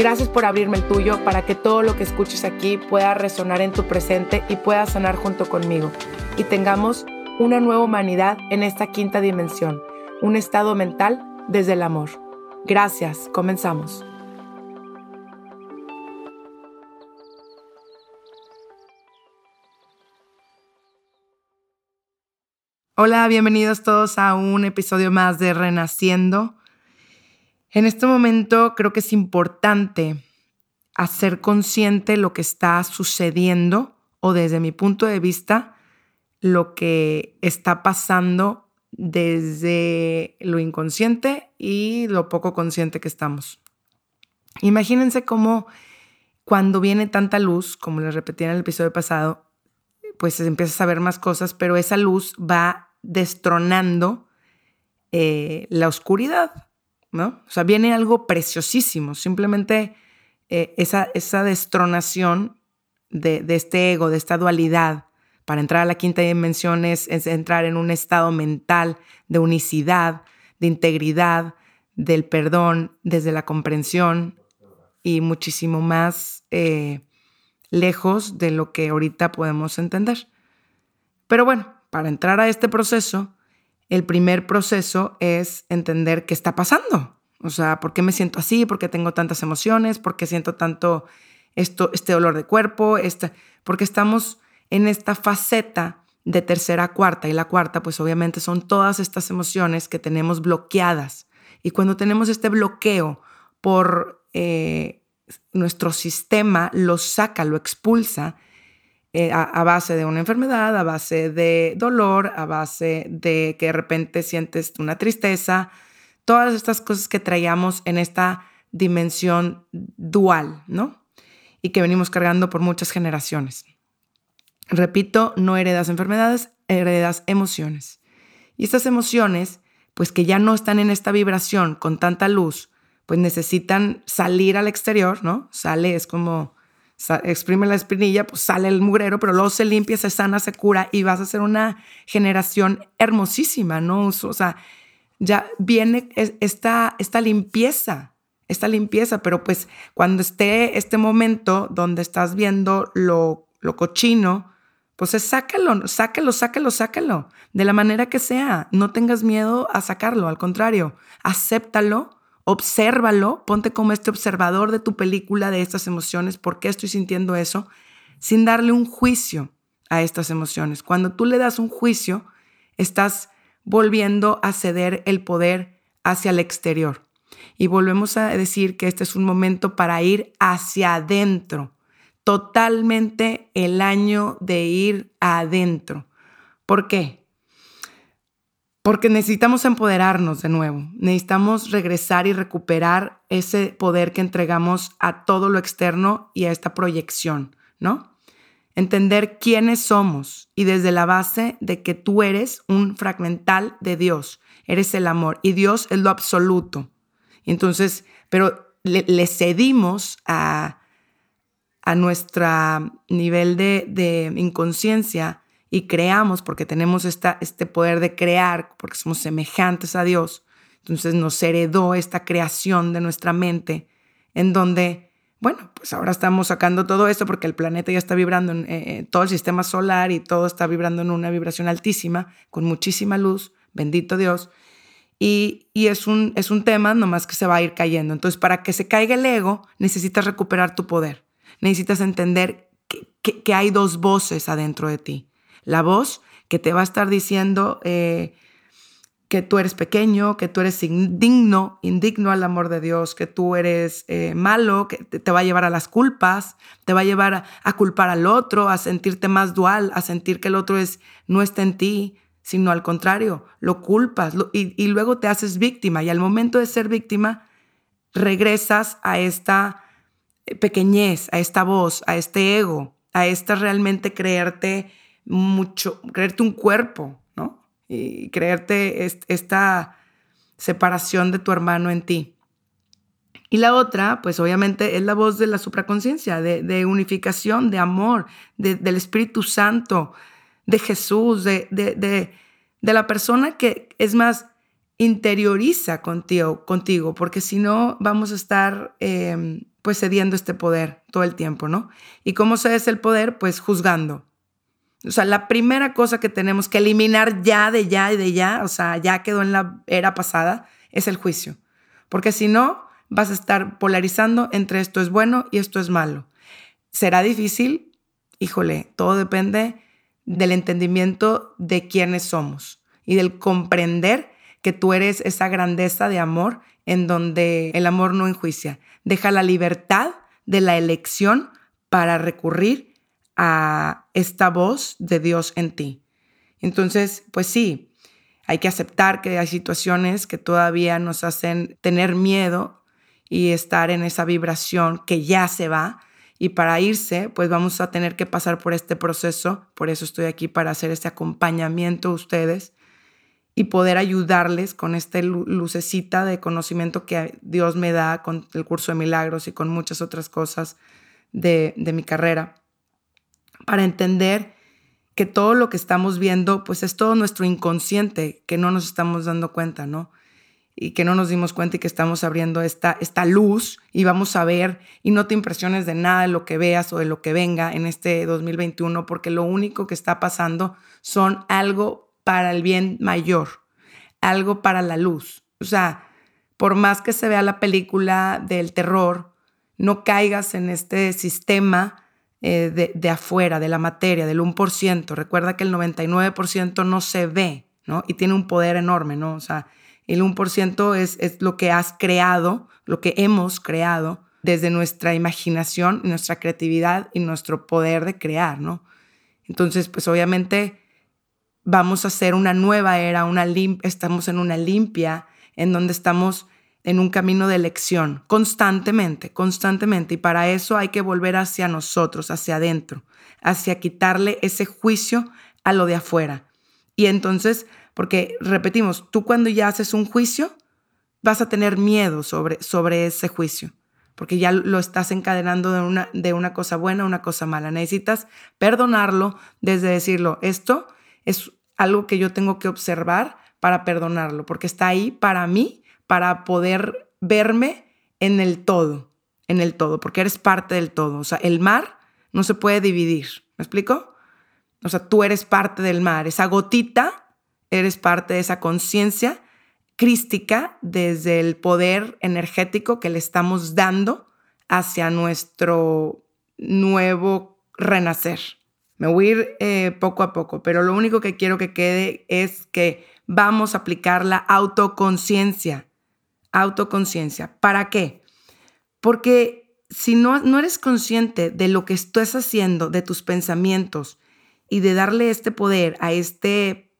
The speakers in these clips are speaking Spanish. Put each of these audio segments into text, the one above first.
Gracias por abrirme el tuyo para que todo lo que escuches aquí pueda resonar en tu presente y pueda sanar junto conmigo. Y tengamos una nueva humanidad en esta quinta dimensión, un estado mental desde el amor. Gracias, comenzamos. Hola, bienvenidos todos a un episodio más de Renaciendo. En este momento creo que es importante hacer consciente lo que está sucediendo o desde mi punto de vista lo que está pasando desde lo inconsciente y lo poco consciente que estamos. Imagínense cómo cuando viene tanta luz, como les repetí en el episodio pasado, pues se empieza a ver más cosas, pero esa luz va destronando eh, la oscuridad. ¿No? O sea, viene algo preciosísimo, simplemente eh, esa, esa destronación de, este ego, de esta dualidad, para entrar a la quinta dimensión es, entrar en un estado mental de unicidad, de integridad, del perdón, desde la comprensión y muchísimo más eh, lejos de lo que ahorita podemos entender. Pero bueno, para entrar a este proceso, el primer proceso es entender qué está pasando. O sea, ¿por qué me siento así? ¿Por qué tengo tantas emociones? ¿Por qué siento tanto esto, este dolor de cuerpo? Porque estamos en esta faceta de tercera a cuarta. Y la cuarta, pues obviamente son todas estas emociones que tenemos bloqueadas. Y cuando tenemos este bloqueo por eh, nuestro sistema, lo saca, lo expulsa eh, a, base de una enfermedad, a base de dolor, a base de que de repente sientes una tristeza, todas estas cosas que traíamos en esta dimensión dual, ¿no? Y que venimos cargando por muchas generaciones. Repito, no heredas enfermedades, heredas emociones. Y estas emociones, pues que ya no están en esta vibración con tanta luz, pues necesitan salir al exterior, ¿no? Sale, es como exprime la espinilla, pues sale el mugrero, pero luego se limpia, se sana, se cura y vas a ser una generación hermosísima, ¿no? O sea, ya viene esta, esta limpieza, esta limpieza, pero pues cuando esté este momento donde estás viendo lo, lo cochino, pues es sácalo, sácalo, sácalo, sácalo, de la manera que sea. No tengas miedo a sacarlo, al contrario, acéptalo obsérvalo, ponte como este observador de tu película, de estas emociones, por qué estoy sintiendo eso, sin darle un juicio a estas emociones. Cuando tú le das un juicio, estás volviendo a ceder el poder hacia el exterior. Y volvemos a decir que este es un momento para ir hacia adentro, totalmente el año de ir adentro. ¿Por qué? Porque necesitamos empoderarnos de nuevo, necesitamos regresar y recuperar ese poder que entregamos a todo lo externo y a esta proyección, ¿no? Entender quiénes somos y desde la base de que tú eres un fragmental de Dios, eres el amor y Dios es lo absoluto. Entonces, pero le, cedimos a, a nuestro nivel de, de inconsciencia y creamos porque tenemos esta, este poder de crear, porque somos semejantes a Dios. Entonces nos heredó esta creación de nuestra mente en donde, bueno, pues ahora estamos sacando todo esto porque el planeta ya está vibrando, en, eh, eh, todo el sistema solar y todo está vibrando en una vibración altísima, con muchísima luz, bendito Dios. Y, y, es, un, es un tema nomás que se va a ir cayendo. Entonces, para que se caiga el ego, necesitas recuperar tu poder. Necesitas entender que, que hay dos voces adentro de ti la voz que te va a estar diciendo eh, que tú eres pequeño, que tú eres indigno, indigno al amor de Dios, que tú eres eh, malo, que te, va a llevar a las culpas, te va a llevar a, culpar al otro, a sentirte más dual, a sentir que el otro es, no está en ti, sino al contrario, lo culpas y, y luego te haces víctima y al momento de ser víctima regresas a esta pequeñez, a esta voz, a este ego, a esta realmente creerte mucho, creerte un cuerpo, ¿no? Y creerte esta separación de tu hermano en ti. Y la otra, pues obviamente es la voz de la supraconciencia, de, unificación, de amor, del Espíritu Santo, de Jesús, de, la persona que es más interioriza contigo, contigo porque si no vamos a estar em, pues cediendo este poder todo el tiempo, ¿no? ¿Y cómo se es el poder? Pues juzgando. O sea, la primera cosa que tenemos que eliminar ya de ya y de ya, o sea, ya quedó en la era pasada, es el juicio. Porque si no, vas a estar polarizando entre esto es bueno y esto es malo. ¿Será difícil? Híjole, todo depende del entendimiento de quiénes somos y del comprender que tú eres esa grandeza de amor en donde el amor no enjuicia. Deja la libertad de la elección para recurrir a esta voz de Dios en ti. Entonces, pues sí, hay que aceptar que hay situaciones que todavía nos hacen tener miedo y estar en esa vibración que ya se va. Y para irse, pues vamos a tener que pasar por este proceso. Por eso estoy aquí para hacer este acompañamiento a ustedes y poder ayudarles con esta lucecita de conocimiento que Dios me da con el curso de milagros y con muchas otras cosas de, mi carrera, para entender que todo lo que estamos viendo, pues es todo nuestro inconsciente, que no nos estamos dando cuenta, ¿no? Y que no nos dimos cuenta y que estamos abriendo esta, esta luz y vamos a ver y no te impresiones de nada de lo que veas o de lo que venga en este 2021, porque lo único que está pasando son algo para el bien mayor, algo para la luz. O sea, por más que se vea la película del terror, no caigas en este sistema eh, de, de, afuera, de la materia, del 1%. Recuerda que el 99% no se ve, ¿no? Y tiene un poder enorme, ¿no? O sea, el 1% es, es lo que has creado, lo que hemos creado desde nuestra imaginación, nuestra creatividad y nuestro poder de crear, ¿no? Entonces, pues obviamente vamos a hacer una nueva era, una estamos en una limpia, en donde estamos en un camino de elección constantemente, constantemente. Y para eso hay que volver hacia nosotros, hacia adentro, hacia quitarle ese juicio a lo de afuera. Y entonces, porque repetimos, tú cuando ya haces un juicio, vas a tener miedo sobre, sobre ese juicio, porque ya lo estás encadenando de una, de una cosa buena a una cosa mala. Necesitas perdonarlo desde decirlo, esto es algo que yo tengo que observar para perdonarlo, porque está ahí para mí, para poder verme en el todo, en el todo, porque eres parte del todo. O sea, el mar no se puede dividir. ¿Me explico? O sea, tú eres parte del mar. Esa gotita, eres parte de esa conciencia crística desde el poder energético que le estamos dando hacia nuestro nuevo renacer. Me voy a ir eh, poco a poco, pero lo único que quiero que quede es que vamos a aplicar la autoconciencia. Autoconciencia. ¿Para qué? Porque si no, no eres consciente de lo que estás haciendo, de tus pensamientos y de darle este poder a este,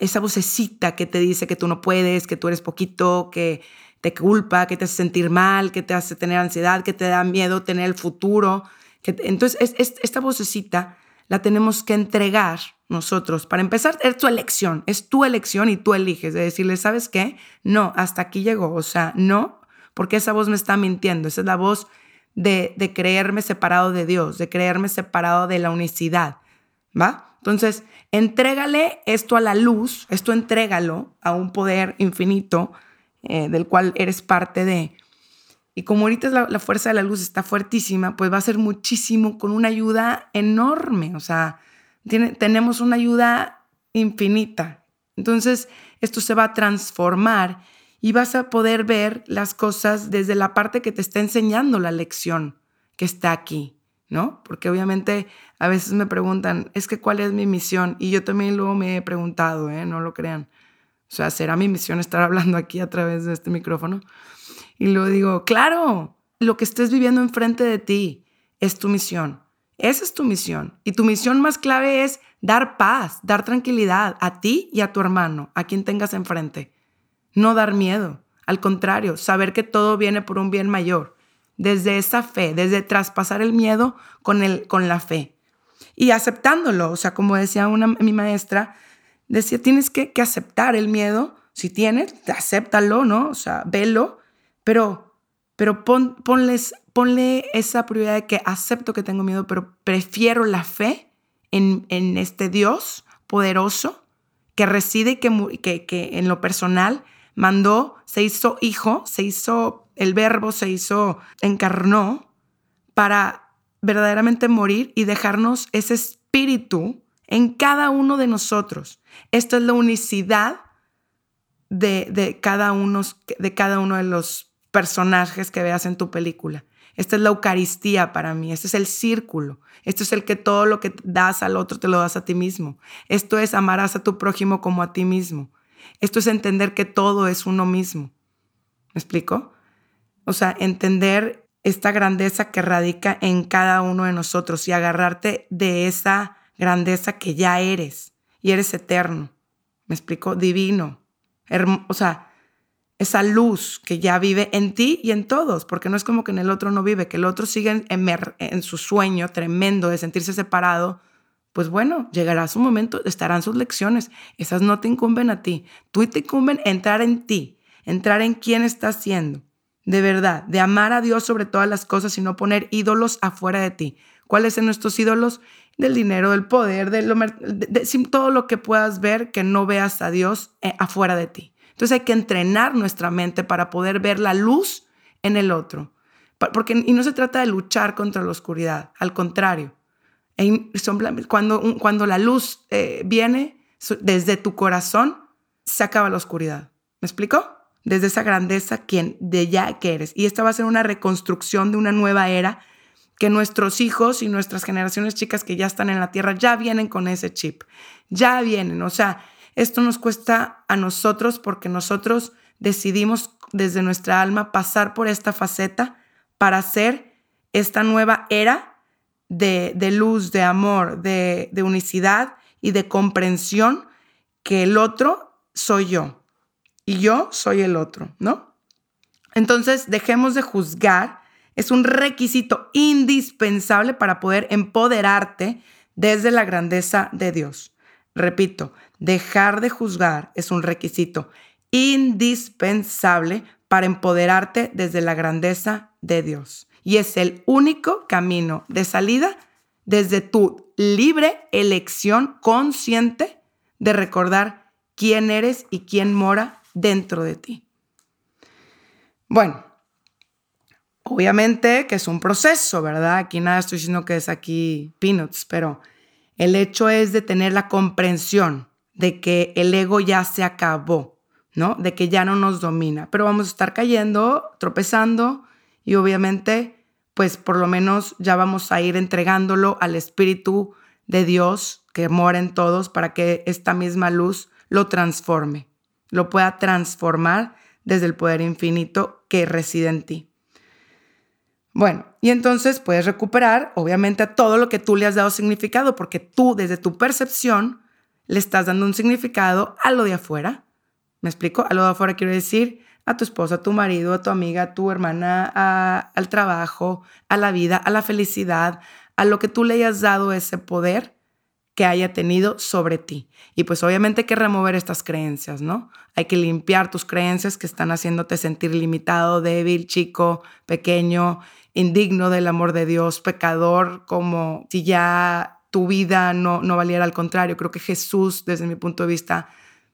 esa vocecita que te dice que tú no puedes, que tú eres poquito, que te culpa, que te hace sentir mal, que te hace tener ansiedad, que te da miedo tener el futuro. Que, entonces, es, esta vocecita la tenemos que entregar nosotros. Para empezar, es tu elección, es tu elección y tú eliges de decirle, ¿sabes qué? No, hasta aquí llegó, o sea, no, porque esa voz me está mintiendo, esa es la voz de, de creerme separado de Dios, de creerme separado de la unicidad, ¿va? Entonces, entrégale esto a la luz, esto entrégalo a un poder infinito eh, del cual eres parte de, y como ahorita la, fuerza de la luz está fuertísima, pues va a ser muchísimo con una ayuda enorme. O sea, tenemos una ayuda infinita. Entonces, esto se va a transformar y vas a poder ver las cosas desde la parte que te está enseñando la lección que está aquí, ¿no? Porque obviamente a veces me preguntan, es que cuál es mi misión, y yo también luego me he preguntado, ¿eh? No lo crean. O sea, ¿será mi misión estar hablando aquí a través de este micrófono? Y luego digo, claro, lo que estés viviendo enfrente de ti es tu misión. Esa es tu misión. Y tu misión más clave es dar paz, dar tranquilidad a ti y a tu hermano, a quien tengas enfrente. No dar miedo. Al contrario, saber que todo viene por un bien mayor. Desde esa fe, desde traspasar el miedo con, el, con la fe. Y aceptándolo. O sea, como decía una, mi maestra, decía, tienes que, que aceptar el miedo. Si tienes, acéptalo, ¿no? O sea, velo. Pero, pero pon, ponles, ponle esa prioridad de que acepto que tengo miedo, pero prefiero la fe en, en este Dios poderoso que reside y que, que, que en lo personal mandó, se hizo hijo, se hizo el verbo, se hizo, encarnó para verdaderamente morir y dejarnos ese espíritu en cada uno de nosotros. Esto es la unicidad de, de, cada uno, de cada uno de los personajes que veas en tu película. Esta es la Eucaristía para mí, este es el círculo, esto es el que todo lo que das al otro te lo das a ti mismo. Esto es amarás a tu prójimo como a ti mismo. Esto es entender que todo es uno mismo. ¿Me explico? O sea, entender esta grandeza que radica en cada uno de nosotros y agarrarte de esa grandeza que ya eres y eres eterno. ¿Me explico? Divino. o sea, esa luz que ya vive en ti y en todos, porque no es como que en el otro no vive, que el otro sigue en, su sueño tremendo de sentirse separado pues bueno, llegará su momento, estarán sus lecciones. Esas no te incumben a ti. Tú te incumben entrar en ti, entrar en quién estás siendo. De verdad, de amar a Dios sobre todas las cosas y no poner ídolos afuera de ti. ¿Cuáles son nuestros ídolos? Del dinero, del poder, de, todo lo que puedas ver que no veas a Dios eh, afuera de ti. Entonces hay que entrenar nuestra mente para poder ver la luz en el otro. Porque, y no se trata de luchar contra la oscuridad, al contrario cuando, cuando la luz eh, viene desde tu corazón, se acaba la oscuridad. ¿Me explico? Desde esa grandeza quien, de ya que eres. Y esta va a ser una reconstrucción de una nueva era que nuestros hijos y nuestras generaciones chicas que ya están en la tierra ya vienen con ese chip. Ya vienen. O sea, esto nos cuesta a nosotros porque nosotros decidimos desde nuestra alma pasar por esta faceta para hacer esta nueva era de, luz, de amor, de, de unicidad y de comprensión que el otro soy yo y yo soy el otro, ¿no? Entonces, dejemos de juzgar. Es un requisito indispensable para poder empoderarte desde la grandeza de Dios. Repito, dejar de juzgar es un requisito indispensable para empoderarte desde la grandeza de Dios y es el único camino de salida desde tu libre elección consciente de recordar quién eres y quién mora dentro de ti. Bueno, obviamente que es un proceso, ¿verdad? Aquí nada estoy diciendo que es aquí peanuts, pero el hecho es de tener la comprensión de que el ego ya se acabó, ¿no? De que ya no nos domina, pero vamos a estar cayendo, tropezando, y obviamente, pues por lo menos ya vamos a ir entregándolo al Espíritu de Dios que mora en todos para que esta misma luz lo transforme, lo pueda transformar desde el poder infinito que reside en ti. Bueno, y entonces puedes recuperar, obviamente, todo lo que tú le has dado significado, porque tú, desde tu percepción, le estás dando un significado a lo de afuera. ¿Me explico? A lo de afuera quiero decir a tu esposa, a tu marido, a tu amiga, a tu hermana, al trabajo, a la vida, a la felicidad, a lo que tú le hayas dado ese poder que haya tenido sobre ti. Y pues obviamente hay que remover estas creencias, ¿no? Hay que limpiar tus creencias que están haciéndote sentir limitado, débil, chico, pequeño, indigno del amor de Dios, pecador, como si ya tu vida no, no valiera al contrario. Creo que Jesús, desde mi punto de vista,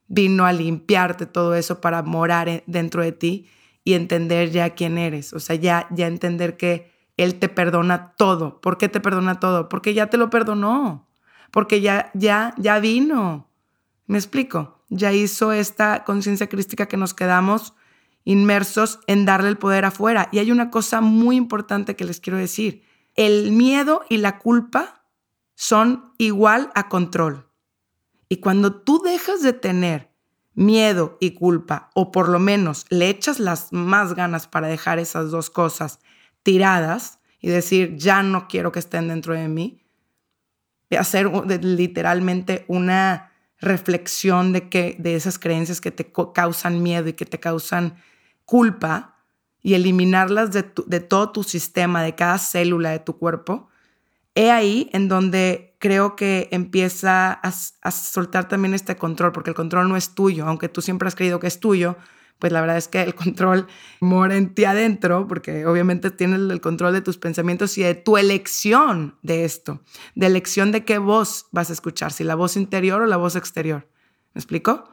vino a limpiarte todo eso para morar dentro de ti y entender ya quién eres, o sea, ya, ya entender que Él te perdona todo. ¿Por qué te perdona todo? Porque ya te lo perdonó, porque ya, ya, ya vino. ¿Me explico? Ya hizo esta conciencia crística que nos quedamos inmersos en darle el poder afuera. Y hay una cosa muy importante que les quiero decir. el miedo y la culpa son igual a control. Y cuando tú dejas de tener miedo y culpa, o por lo menos le echas las más ganas para dejar esas dos cosas tiradas y decir, ya no quiero que estén dentro de mí, hacer literalmente una reflexión de, que, de esas creencias que te causan miedo y que te causan culpa y eliminarlas de, de todo tu sistema, de cada célula de tu cuerpo, he ahí en donde creo que empieza a, soltar también este control, porque el control no es tuyo, aunque tú siempre has creído que es tuyo, pues la verdad es que el control mora en ti adentro, porque obviamente tienes el control de tus pensamientos y de tu elección de esto, de elección de qué voz vas a escuchar, si la voz interior o la voz exterior. ¿Me explico?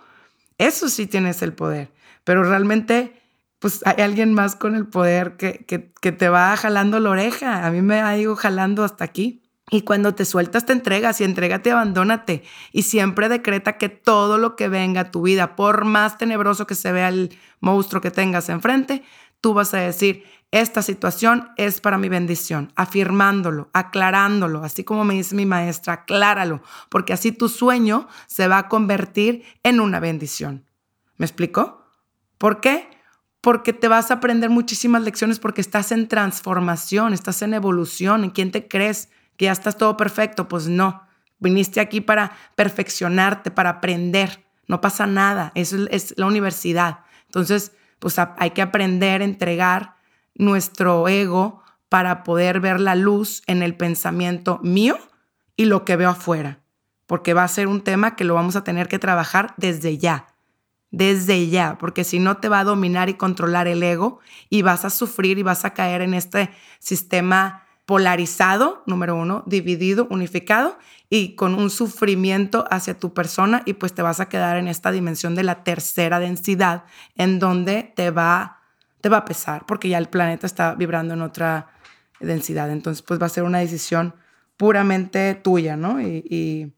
Eso sí tienes el poder, pero realmente pues hay alguien más con el poder que, que, te va jalando la oreja. A mí me ha ido jalando hasta aquí. Y cuando te sueltas, te entregas y entrégate, abandónate. Y siempre decreta que todo lo que venga a tu vida, por más tenebroso que se vea el monstruo que tengas enfrente, tú vas a decir, esta situación es para mi bendición, afirmándolo, aclarándolo, así como me dice mi maestra, acláralo, porque así tu sueño se va a convertir en una bendición. ¿Me explico? ¿Por qué? porque te vas a aprender muchísimas lecciones porque estás en transformación, estás en evolución. ¿En quién te crees? ¿Que ya estás todo perfecto? Pues no. Viniste aquí para perfeccionarte, para aprender. No pasa nada. Eso es la universidad. Entonces, pues hay que aprender a entregar nuestro ego para poder ver la luz en el pensamiento mío y lo que veo afuera. Porque va a ser un tema que lo vamos a tener que trabajar desde ya desde ya, porque si no te va a dominar y controlar el ego y vas a sufrir y vas a caer en este sistema polarizado, número uno, dividido, unificado y con un sufrimiento hacia tu persona y pues te vas a quedar en esta dimensión de la tercera densidad en donde te va, te va a pesar porque ya el planeta está vibrando en otra densidad. Entonces pues va a ser una decisión puramente tuya, ¿no? y,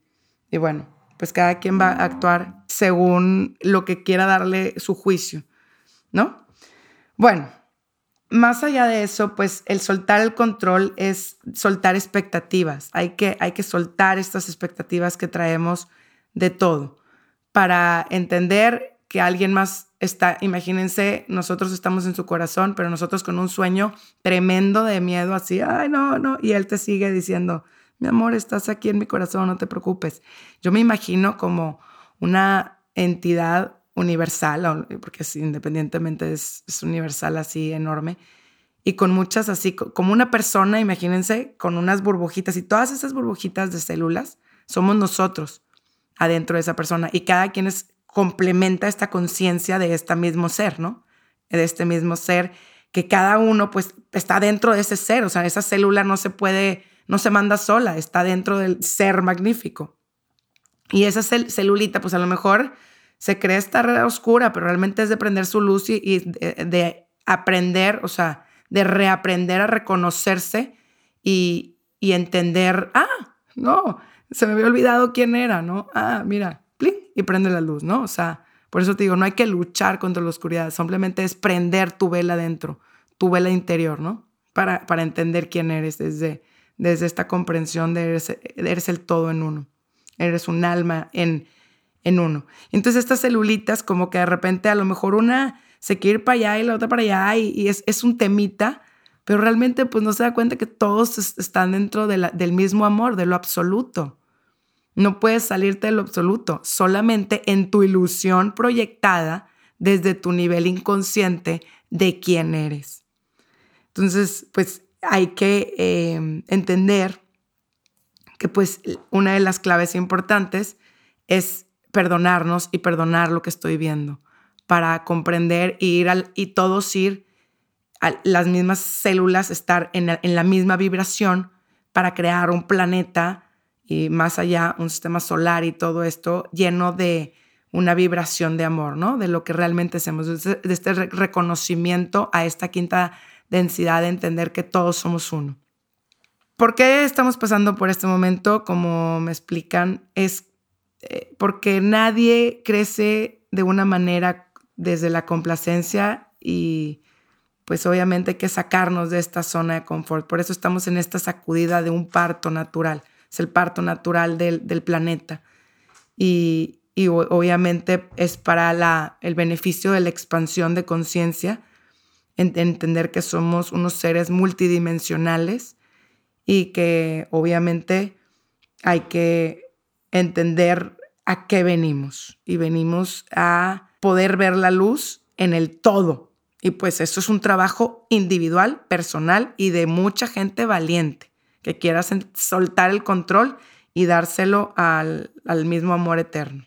y bueno, pues cada quien va a actuar según lo que quiera darle su juicio, ¿no? Bueno, más allá de eso, pues el soltar el control es soltar expectativas. Hay que, hay que soltar estas expectativas que traemos de todo para entender que alguien más está, imagínense, nosotros estamos en su corazón, pero nosotros con un sueño tremendo de miedo, así, ay, no, no, y él te sigue diciendo, mi amor, estás aquí en mi corazón, no te preocupes. Yo me imagino como una entidad universal, porque independientemente es, universal así enorme, y con muchas así, como una persona, imagínense, con unas burbujitas, y todas esas burbujitas de células somos nosotros adentro de esa persona, y cada quien es, complementa esta conciencia de este mismo ser, ¿no? De este mismo ser, que cada uno pues está dentro de ese ser, o sea, esa célula no se puede no se manda sola, está dentro del ser magnífico. Y esa celulita, pues a lo mejor se cree estar oscura, pero realmente es de prender su luz y, de, aprender, o sea, de reaprender a reconocerse y, y, entender, ah, no, se me había olvidado quién era, ¿no? Ah, mira, plin, y prende la luz, ¿no? O sea, por eso te digo, no hay que luchar contra la oscuridad, simplemente es prender tu vela dentro, tu vela interior, ¿no? Para, para entender quién eres desde, desde esta comprensión de eres, eres el todo en uno, eres un alma en, en uno. Entonces estas celulitas como que de repente a lo mejor una se quiere ir para allá y la otra para allá y, es, es, un temita, pero realmente pues no se da cuenta que todos están dentro de del mismo amor, de lo absoluto. No puedes salirte de lo absoluto, solamente en tu ilusión proyectada desde tu nivel inconsciente de quién eres. Entonces, pues hay que em, entender que pues una de las claves importantes es perdonarnos y perdonar lo que estoy viendo para comprender y ir al, y todos ir a las mismas células, estar en, la misma vibración para crear un planeta y más allá un sistema solar y todo esto lleno de una vibración de amor, ¿no? De lo que realmente hacemos, de este reconocimiento a esta quinta densidad de entender que todos somos uno. ¿Por qué estamos pasando por este momento? Como me explican, es eh, porque nadie crece de una manera desde la complacencia y pues obviamente hay que sacarnos de esta zona de confort. Por eso estamos en esta sacudida de un parto natural. Es el parto natural del, planeta. Y, obviamente es para la, el beneficio de la expansión de conciencia, entender que somos unos seres multidimensionales y que obviamente hay que entender a qué venimos. Y venimos a poder ver la luz en el todo, y pues eso es un trabajo individual, personal y de mucha gente valiente que quiera soltar el control y dárselo al, mismo amor eterno.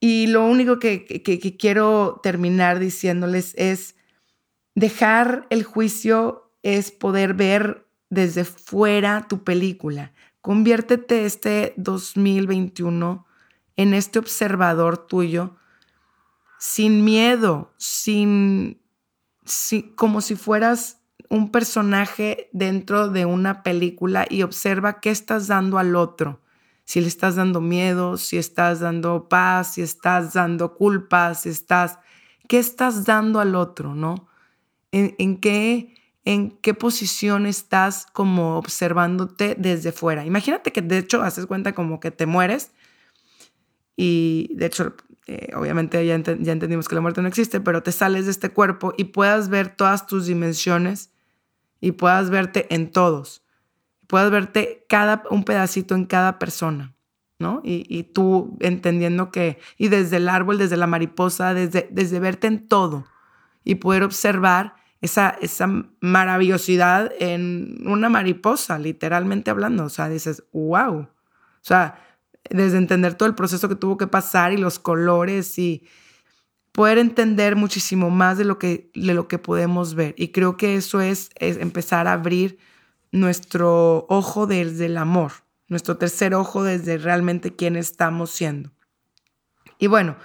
Y lo único que, que quiero terminar diciéndoles es, dejar el juicio es poder ver desde fuera tu película. Conviértete este 2021 en este observador tuyo sin miedo, sin, como si fueras un personaje dentro de una película y observa qué estás dando al otro. Si le estás dando miedo, si estás dando paz, si estás dando culpa, si estás... ¿Qué estás dando al otro, no? ¿En, qué, en qué posición estás como observándote desde fuera? Imagínate que de hecho haces cuenta como que te mueres y de hecho eh, obviamente ya, ya entendimos que la muerte no existe, pero te sales de este cuerpo y puedas ver todas tus dimensiones y puedas verte en todos. Puedas verte cada, un pedacito en cada persona, ¿no? Y, tú entendiendo que, y desde el árbol, desde la mariposa, desde, desde verte en todo y poder observar esa, esa maravillosidad en una mariposa, literalmente hablando. O sea, dices, wow. O sea, desde entender todo el proceso que tuvo que pasar y los colores y poder entender muchísimo más de lo que, de lo que podemos ver. Y creo que eso es, es empezar a abrir nuestro ojo desde el amor, nuestro tercer ojo desde realmente quién estamos siendo. Y bueno,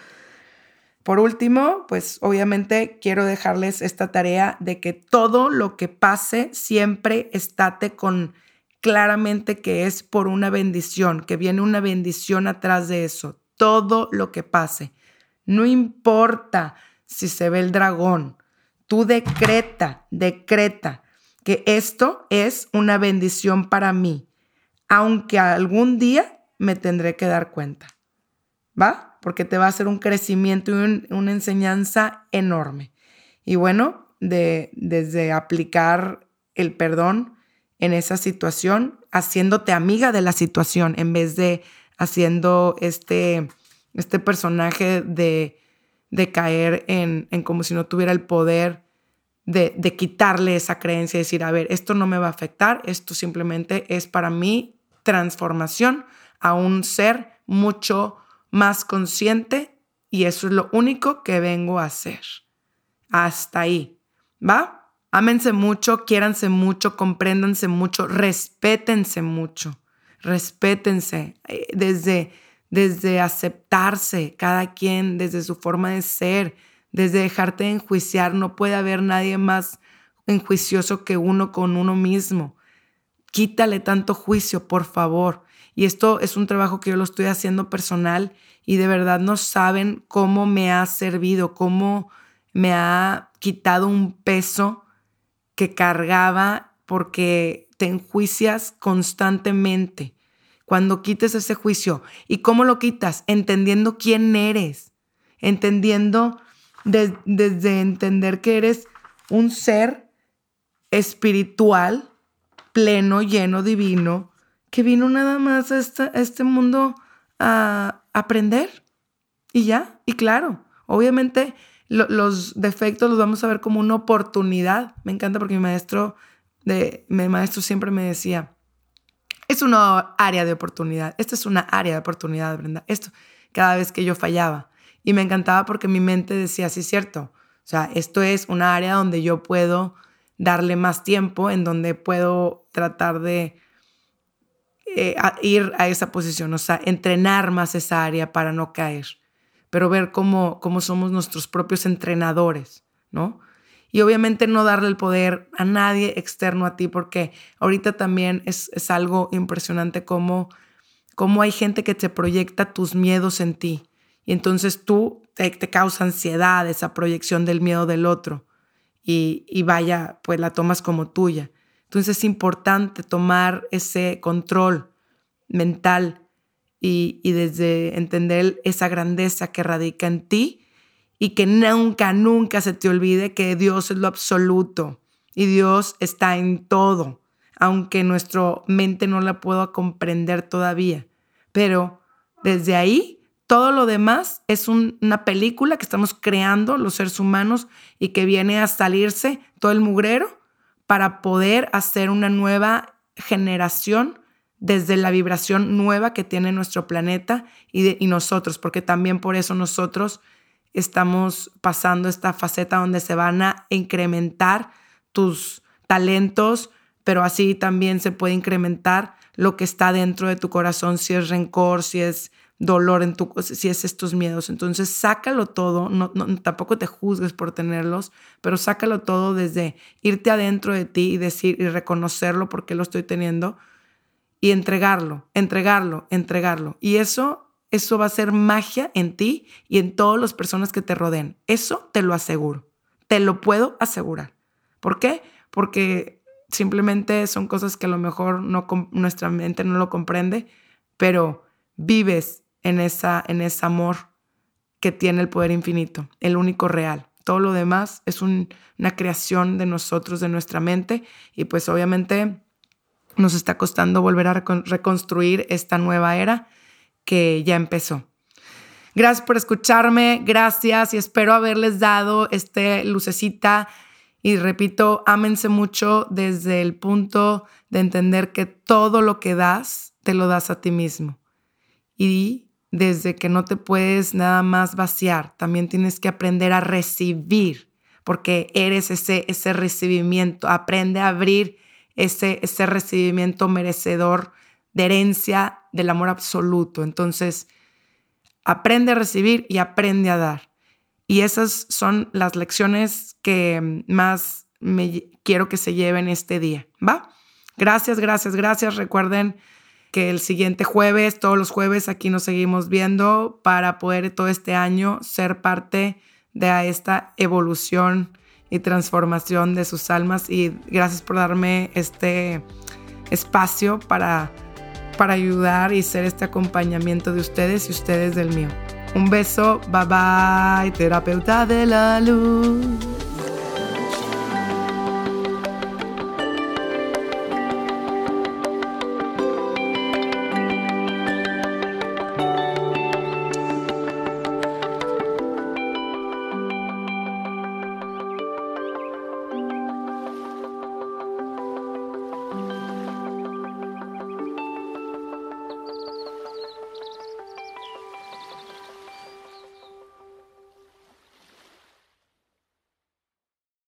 por último, pues obviamente quiero dejarles esta tarea de que todo lo que pase siempre estate con claramente que es por una bendición, que viene una bendición atrás de eso. Todo lo que pase. No importa si se ve el dragón. Tú decreta, decreta que esto es una bendición para mí, aunque algún día me tendré que dar cuenta. ¿Va? Porque te va a hacer un crecimiento y una enseñanza enorme. Y bueno, de, desde aplicar el perdón, en esa situación, haciéndote amiga de la situación en vez de haciendo este, este personaje de, de caer en, en, como si no tuviera el poder de, de quitarle esa creencia y decir, a ver, esto no me va a afectar, esto simplemente es para mí transformación a un ser mucho más consciente y eso es lo único que vengo a hacer. Hasta ahí, ¿va? Ámense mucho, quiéranse mucho, compréndanse mucho, respétense mucho, respétense eh, desde, desde aceptarse cada quien, desde su forma de ser, desde dejarte de enjuiciar. No puede haber nadie más enjuicioso que uno con uno mismo. Quítale tanto juicio, por favor. Y esto es un trabajo que yo lo estoy haciendo personal y de verdad no saben cómo me ha servido, cómo me ha quitado un peso que cargaba porque te enjuicias constantemente. Cuando quites ese juicio, ¿y cómo lo quitas? Entendiendo quién eres, entendiendo desde entender que eres un ser espiritual, pleno, lleno, divino, que vino nada más a, a este mundo a aprender. Y ya, y claro, obviamente los defectos los vamos a ver como una oportunidad. Me encanta porque mi maestro, de, mi maestro siempre me decía, es una área de oportunidad, esta es una área de oportunidad, Brenda. Esto, cada vez que yo fallaba. Y me encantaba porque mi mente decía, sí, cierto. O sea, esto es una área donde yo puedo darle más tiempo, en donde puedo tratar de eh, ir a esa posición, o sea, entrenar más esa área para no caer pero ver cómo, cómo somos nuestros propios entrenadores, ¿no? Y obviamente no darle el poder a nadie externo a ti, porque ahorita también es, es algo impresionante cómo, cómo hay gente que te proyecta tus miedos en ti. Y entonces tú te, te causa ansiedad esa proyección del miedo del otro. y, y vaya, pues la tomas como tuya. Entonces es importante tomar ese control mental y, desde entender esa grandeza que radica en ti y que nunca, nunca se te olvide que Dios es lo absoluto y Dios está en todo, aunque nuestra mente no la pueda comprender todavía. Pero desde ahí todo lo demás es una película que estamos creando los seres humanos y que viene a salirse todo el mugrero para poder hacer una nueva generación desde la vibración nueva que tiene nuestro planeta y, nosotros, porque también por eso nosotros estamos pasando esta faceta donde se van a incrementar tus talentos, pero así también se puede incrementar lo que está dentro de tu corazón, si es rencor, si es dolor en tu, si es estos miedos. Entonces, sácalo todo, no, tampoco te juzgues por tenerlos, pero sácalo todo desde irte adentro de ti y decir y reconocerlo porque lo estoy teniendo y entregarlo, entregarlo, entregarlo. Y eso, eso va a ser magia en ti y en todas las personas que te rodeen. Eso te lo aseguro, te lo puedo asegurar. ¿Por qué? Porque simplemente son cosas que a lo mejor no, nuestra mente no lo comprende, pero vives en, esa, en ese amor que tiene el poder infinito, el único real. Todo lo demás es una creación de nosotros, de nuestra mente, y pues obviamente nos está costando volver a reconstruir esta nueva era que ya empezó. Gracias por escucharme, gracias y espero haberles dado este lucecita y repito, ámense mucho desde el punto de entender que todo lo que das, te lo das a ti mismo. Y desde que no te puedes nada más vaciar, también tienes que aprender a recibir, porque eres ese, ese recibimiento, aprende a abrir ese, ese recibimiento merecedor de herencia del amor absoluto. Entonces, aprende a recibir y aprende a dar. Y esas son las lecciones que más me quiero que se lleven este día, ¿va? Gracias, gracias, gracias. Recuerden que el siguiente jueves, todos los jueves, aquí nos seguimos viendo para poder todo este año ser parte de esta evolución y transformación de sus almas. Y gracias por darme este espacio para, para ayudar y ser este acompañamiento de ustedes y ustedes del mío. Un beso, bye bye, terapeuta de la luz.